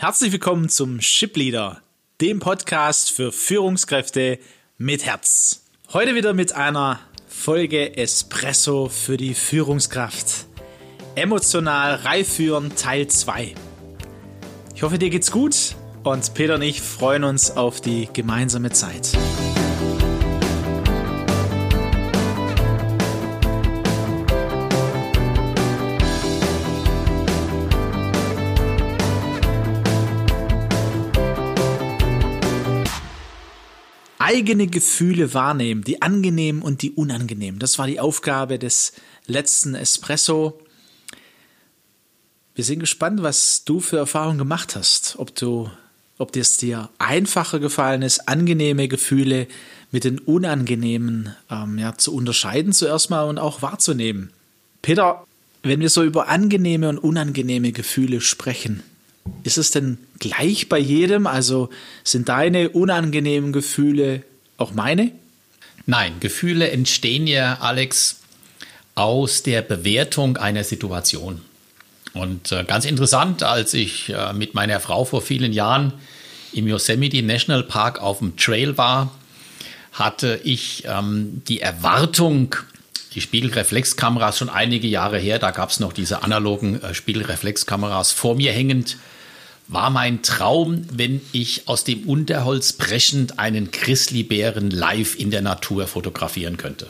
Herzlich willkommen zum Ship Leader, dem Podcast für Führungskräfte mit Herz. Heute wieder mit einer Folge Espresso für die Führungskraft. Emotional reif führen Teil 2. Ich hoffe, dir geht's gut und Peter und ich freuen uns auf die gemeinsame Zeit. Eigene Gefühle wahrnehmen, die angenehmen und die unangenehmen. Das war die Aufgabe des letzten Espresso. Wir sind gespannt, was du für Erfahrungen gemacht hast, ob du, ob es dir einfacher gefallen ist, angenehme Gefühle mit den unangenehmen ähm, ja, zu unterscheiden zuerst mal und auch wahrzunehmen. Peter, wenn wir so über angenehme und unangenehme Gefühle sprechen, ist es denn gleich bei jedem? Also sind deine unangenehmen Gefühle auch meine? Nein, Gefühle entstehen ja, Alex, aus der Bewertung einer Situation. Und äh, ganz interessant, als ich äh, mit meiner Frau vor vielen Jahren im Yosemite National Park auf dem Trail war, hatte ich ähm, die Erwartung, die Spiegelreflexkameras schon einige Jahre her, da gab es noch diese analogen äh, Spiegelreflexkameras vor mir hängend war mein Traum, wenn ich aus dem Unterholz brechend einen Grizzlybären live in der Natur fotografieren könnte.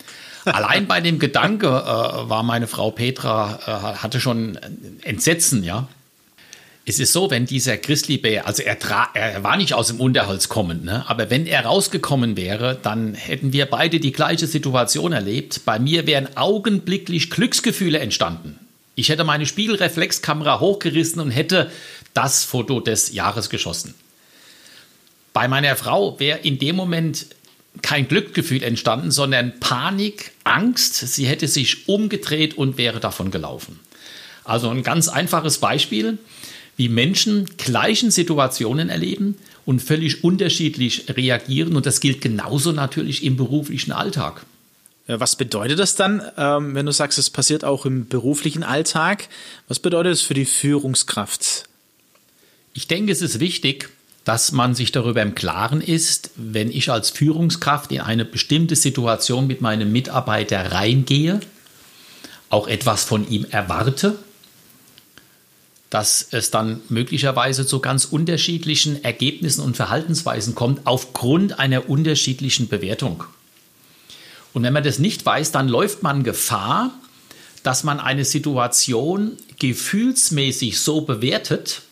Allein bei dem Gedanke äh, war meine Frau Petra, äh, hatte schon Entsetzen, ja. Es ist so, wenn dieser Grizzlybär, also er, er war nicht aus dem Unterholz kommend, ne? aber wenn er rausgekommen wäre, dann hätten wir beide die gleiche Situation erlebt. Bei mir wären augenblicklich Glücksgefühle entstanden. Ich hätte meine Spiegelreflexkamera hochgerissen und hätte das Foto des Jahres geschossen. Bei meiner Frau wäre in dem Moment kein Glückgefühl entstanden, sondern Panik, Angst. Sie hätte sich umgedreht und wäre davon gelaufen. Also ein ganz einfaches Beispiel, wie Menschen gleichen Situationen erleben und völlig unterschiedlich reagieren. Und das gilt genauso natürlich im beruflichen Alltag. Was bedeutet das dann, ähm, wenn du sagst, es passiert auch im beruflichen Alltag? Was bedeutet es für die Führungskraft? Ich denke, es ist wichtig, dass man sich darüber im Klaren ist, wenn ich als Führungskraft in eine bestimmte Situation mit meinem Mitarbeiter reingehe, auch etwas von ihm erwarte, dass es dann möglicherweise zu ganz unterschiedlichen Ergebnissen und Verhaltensweisen kommt aufgrund einer unterschiedlichen Bewertung. Und wenn man das nicht weiß, dann läuft man Gefahr, dass man eine Situation gefühlsmäßig so bewertet,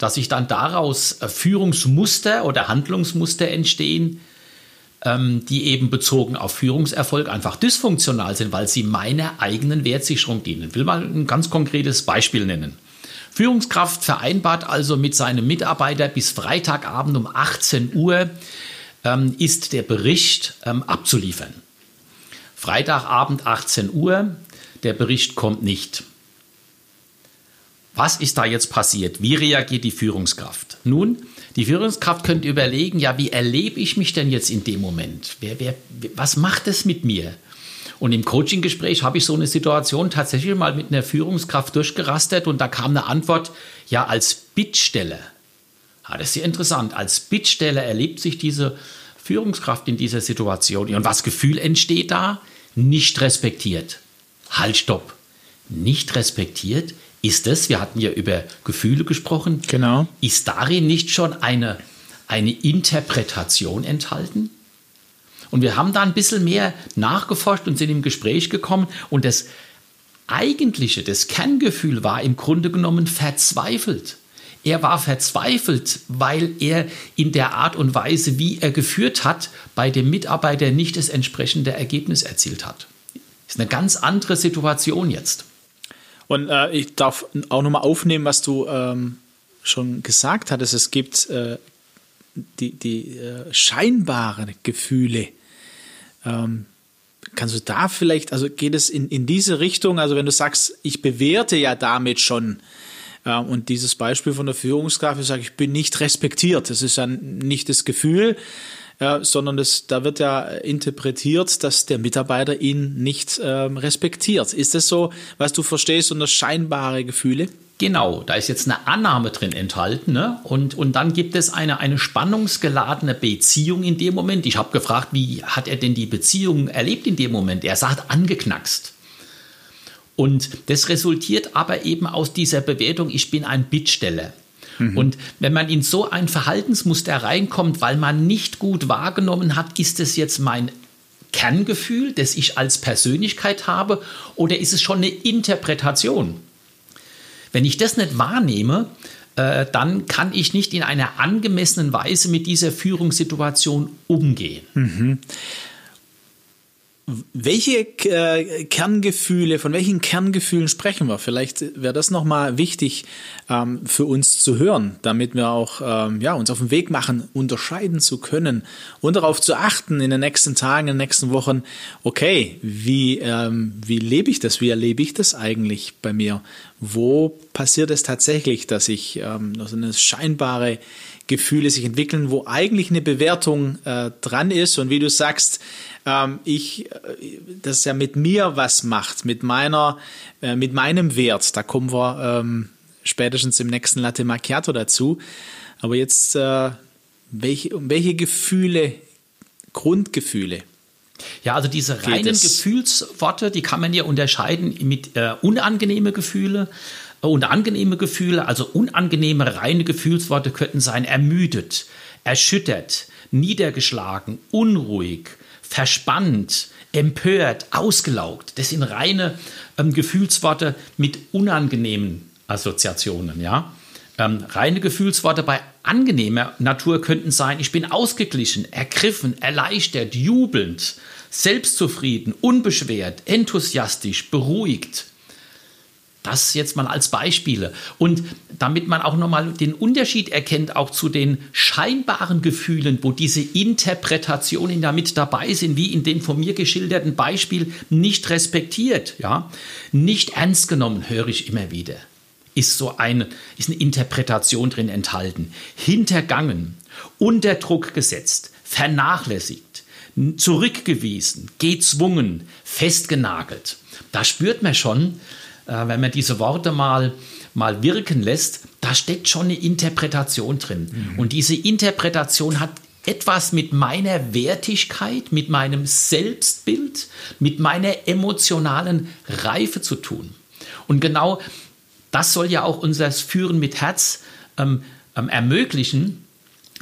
dass sich dann daraus äh, Führungsmuster oder Handlungsmuster entstehen, ähm, die eben bezogen auf Führungserfolg einfach dysfunktional sind, weil sie meiner eigenen Wertsicherung dienen. Ich will mal ein ganz konkretes Beispiel nennen. Führungskraft vereinbart also mit seinem Mitarbeiter bis Freitagabend um 18 Uhr ähm, ist der Bericht ähm, abzuliefern. Freitagabend 18 Uhr, der Bericht kommt nicht. Was ist da jetzt passiert? Wie reagiert die Führungskraft? Nun, die Führungskraft könnte überlegen, ja, wie erlebe ich mich denn jetzt in dem Moment? Wer, wer, was macht es mit mir? Und im Coaching-Gespräch habe ich so eine Situation tatsächlich mal mit einer Führungskraft durchgerastet und da kam eine Antwort, ja, als Bittstelle. Ja, das ist sehr interessant. Als Bittstelle erlebt sich diese Führungskraft in dieser Situation. Und was Gefühl entsteht da? Nicht respektiert. Halt, stopp. Nicht respektiert? Ist es, wir hatten ja über Gefühle gesprochen, genau. ist darin nicht schon eine, eine Interpretation enthalten? Und wir haben da ein bisschen mehr nachgeforscht und sind im Gespräch gekommen und das eigentliche, das Kerngefühl war im Grunde genommen verzweifelt. Er war verzweifelt, weil er in der Art und Weise, wie er geführt hat, bei dem Mitarbeiter nicht das entsprechende Ergebnis erzielt hat. Das ist eine ganz andere Situation jetzt. Und äh, ich darf auch nochmal aufnehmen, was du ähm, schon gesagt hattest. Es gibt äh, die, die äh, scheinbaren Gefühle. Ähm, kannst du da vielleicht, also geht es in, in diese Richtung? Also wenn du sagst, ich bewerte ja damit schon, äh, und dieses Beispiel von der Führungskraft, ich sage, ich bin nicht respektiert. Das ist ja nicht das Gefühl, sondern das, da wird ja interpretiert, dass der Mitarbeiter ihn nicht ähm, respektiert. Ist das so, was du verstehst unter scheinbare Gefühle? Genau, da ist jetzt eine Annahme drin enthalten. Ne? Und, und dann gibt es eine, eine spannungsgeladene Beziehung in dem Moment. Ich habe gefragt, wie hat er denn die Beziehung erlebt in dem Moment? Er sagt angeknackst. Und das resultiert aber eben aus dieser Bewertung, ich bin ein Bittsteller. Mhm. Und wenn man in so ein Verhaltensmuster reinkommt, weil man nicht gut wahrgenommen hat, ist es jetzt mein Kerngefühl, das ich als Persönlichkeit habe, oder ist es schon eine Interpretation? Wenn ich das nicht wahrnehme, äh, dann kann ich nicht in einer angemessenen Weise mit dieser Führungssituation umgehen. Mhm. Welche äh, Kerngefühle, von welchen Kerngefühlen sprechen wir? Vielleicht wäre das nochmal wichtig ähm, für uns zu hören, damit wir auch ähm, ja, uns auf den Weg machen, unterscheiden zu können und darauf zu achten in den nächsten Tagen, in den nächsten Wochen, okay, wie, ähm, wie lebe ich das? Wie erlebe ich das eigentlich bei mir? Wo passiert es tatsächlich, dass ich ähm, so eine scheinbare Gefühle sich entwickeln, wo eigentlich eine Bewertung äh, dran ist und wie du sagst, ähm, ich, äh, das ja mit mir was macht, mit meiner, äh, mit meinem Wert. Da kommen wir ähm, spätestens im nächsten Latte Macchiato dazu. Aber jetzt, äh, welche, welche Gefühle, Grundgefühle ja, also diese reinen Gefühlsworte, die kann man ja unterscheiden mit äh, unangenehme Gefühle und angenehme Gefühle. Also unangenehme reine Gefühlsworte könnten sein ermüdet, erschüttert, niedergeschlagen, unruhig, verspannt, empört, ausgelaugt. Das sind reine ähm, Gefühlsworte mit unangenehmen Assoziationen, ja. Ähm, reine Gefühlsworte bei angenehmer Natur könnten sein, ich bin ausgeglichen, ergriffen, erleichtert, jubelnd, selbstzufrieden, unbeschwert, enthusiastisch, beruhigt. Das jetzt mal als Beispiele. Und damit man auch nochmal den Unterschied erkennt, auch zu den scheinbaren Gefühlen, wo diese Interpretationen damit dabei sind, wie in dem von mir geschilderten Beispiel, nicht respektiert, ja, nicht ernst genommen, höre ich immer wieder. Ist so eine, ist eine Interpretation drin enthalten. Hintergangen, unter Druck gesetzt, vernachlässigt, zurückgewiesen, gezwungen, festgenagelt. Da spürt man schon, äh, wenn man diese Worte mal, mal wirken lässt, da steckt schon eine Interpretation drin. Mhm. Und diese Interpretation hat etwas mit meiner Wertigkeit, mit meinem Selbstbild, mit meiner emotionalen Reife zu tun. Und genau das soll ja auch unser Führen mit Herz ähm, ähm, ermöglichen,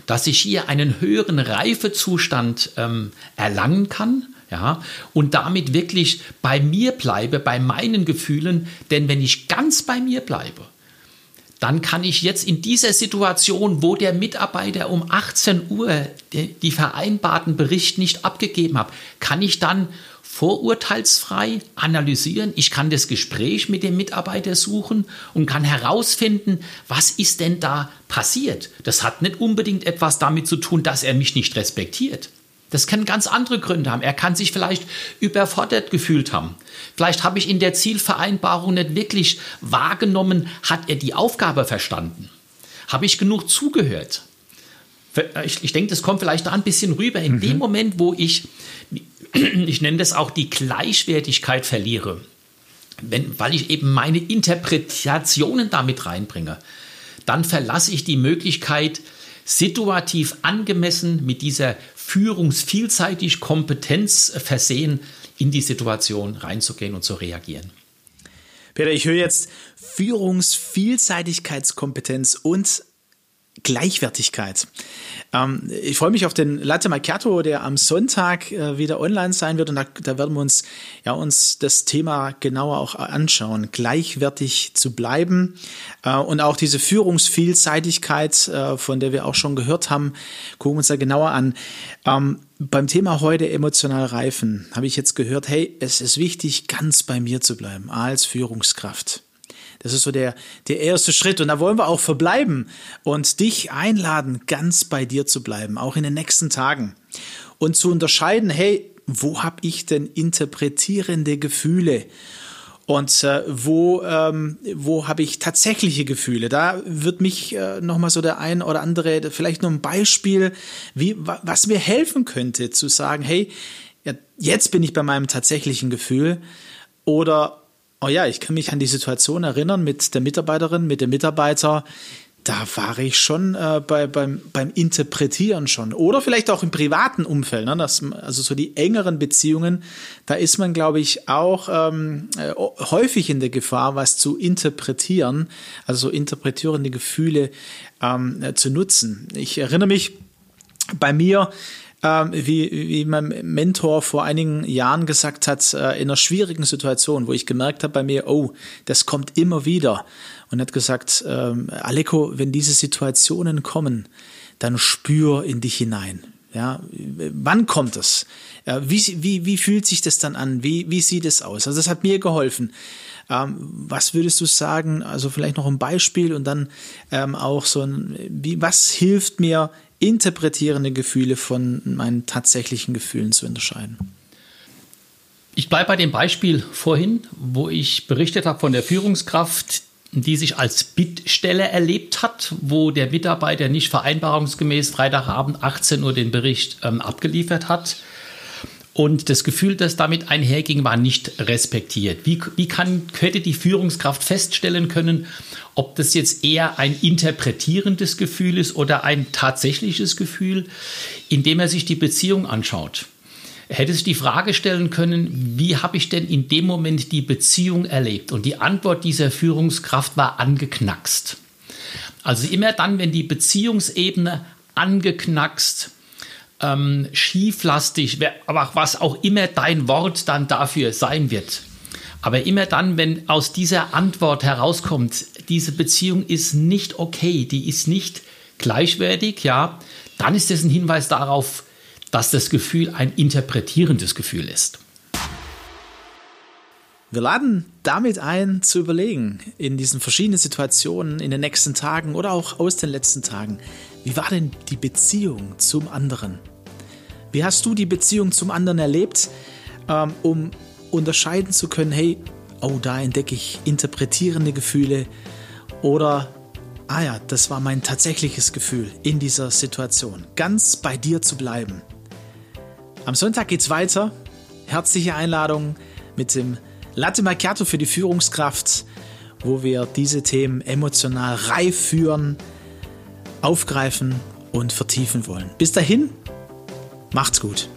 dass ich hier einen höheren Reifezustand ähm, erlangen kann ja, und damit wirklich bei mir bleibe, bei meinen Gefühlen, denn wenn ich ganz bei mir bleibe, dann kann ich jetzt in dieser Situation, wo der Mitarbeiter um 18 Uhr die, vereinbarten Bericht nicht abgegeben hat, kann ich dann vorurteilsfrei analysieren. Ich kann das Gespräch mit dem Mitarbeiter suchen und kann herausfinden, was ist denn da passiert. Das hat nicht unbedingt etwas damit zu tun, dass er mich nicht respektiert. Das kann ganz andere Gründe haben. Er kann sich vielleicht überfordert gefühlt haben. Vielleicht habe ich in der Zielvereinbarung nicht wirklich wahrgenommen, hat er die Aufgabe verstanden? Habe ich genug zugehört? Ich, ich denke, das kommt vielleicht da ein bisschen rüber. In mhm. dem Moment, wo ich, ich nenne das auch die Gleichwertigkeit verliere, wenn, weil ich eben meine Interpretationen damit reinbringe, dann verlasse ich die Möglichkeit, situativ angemessen mit dieser führungsvielseitig Kompetenz versehen, in die Situation reinzugehen und zu reagieren. Peter, ich höre jetzt Führungsvielseitigkeitskompetenz und Gleichwertigkeit. Ähm, ich freue mich auf den Latte Macchiato, der am Sonntag äh, wieder online sein wird und da, da, werden wir uns ja uns das Thema genauer auch anschauen, gleichwertig zu bleiben äh, und auch diese Führungsvielseitigkeit, äh, von der wir auch schon gehört haben, gucken wir uns da genauer an. Ähm, beim Thema heute emotional reifen habe ich jetzt gehört, hey, es ist wichtig, ganz bei mir zu bleiben als Führungskraft. Das ist so der, der erste Schritt. Und da wollen wir auch verbleiben und dich einladen, ganz bei dir zu bleiben, auch in den nächsten Tagen. Und zu unterscheiden, hey, wo habe ich denn interpretierende Gefühle? Und äh, wo, ähm, wo habe ich tatsächliche Gefühle? Da wird mich äh, nochmal so der ein oder andere, vielleicht noch ein Beispiel, wie, was mir helfen könnte, zu sagen, hey, ja, jetzt bin ich bei meinem tatsächlichen Gefühl. Oder Oh ja, ich kann mich an die Situation erinnern mit der Mitarbeiterin, mit dem Mitarbeiter. Da war ich schon äh, bei, beim, beim Interpretieren schon. Oder vielleicht auch im privaten Umfeld. Ne? Das, also so die engeren Beziehungen, da ist man, glaube ich, auch ähm, äh, häufig in der Gefahr, was zu interpretieren, also so interpretierende Gefühle ähm, äh, zu nutzen. Ich erinnere mich bei mir, ähm, wie, wie mein Mentor vor einigen Jahren gesagt hat, äh, in einer schwierigen Situation, wo ich gemerkt habe bei mir, oh, das kommt immer wieder. Und hat gesagt, ähm, Aleko, wenn diese Situationen kommen, dann spür in dich hinein. Ja, wann kommt es? Wie, wie, wie fühlt sich das dann an? Wie, wie sieht es aus? Also das hat mir geholfen. Ähm, was würdest du sagen? Also vielleicht noch ein Beispiel und dann ähm, auch so ein, wie, was hilft mir interpretierende Gefühle von meinen tatsächlichen Gefühlen zu unterscheiden. Ich bleibe bei dem Beispiel vorhin, wo ich berichtet habe von der Führungskraft, die sich als Bittstelle erlebt hat, wo der Mitarbeiter nicht vereinbarungsgemäß Freitagabend 18 Uhr den Bericht ähm, abgeliefert hat. Und das Gefühl, das damit einherging, war nicht respektiert. Wie, wie kann, hätte die Führungskraft feststellen können, ob das jetzt eher ein interpretierendes Gefühl ist oder ein tatsächliches Gefühl, indem er sich die Beziehung anschaut? Hätte sich die Frage stellen können, wie habe ich denn in dem Moment die Beziehung erlebt? Und die Antwort dieser Führungskraft war angeknackst. Also immer dann, wenn die Beziehungsebene angeknackst, ähm, schieflastig, aber was auch immer dein Wort dann dafür sein wird. Aber immer dann, wenn aus dieser Antwort herauskommt, diese Beziehung ist nicht okay, die ist nicht gleichwertig, ja, dann ist das ein Hinweis darauf, dass das Gefühl ein interpretierendes Gefühl ist. Wir laden damit ein, zu überlegen, in diesen verschiedenen Situationen, in den nächsten Tagen oder auch aus den letzten Tagen, wie war denn die Beziehung zum anderen? Wie hast du die Beziehung zum anderen erlebt, ähm, um unterscheiden zu können, hey, oh, da entdecke ich interpretierende Gefühle oder, ah ja, das war mein tatsächliches Gefühl in dieser Situation. Ganz bei dir zu bleiben. Am Sonntag geht's weiter. Herzliche Einladung mit dem Latte Macchiato für die Führungskraft, wo wir diese Themen emotional reif führen, aufgreifen und vertiefen wollen. Bis dahin, macht's gut.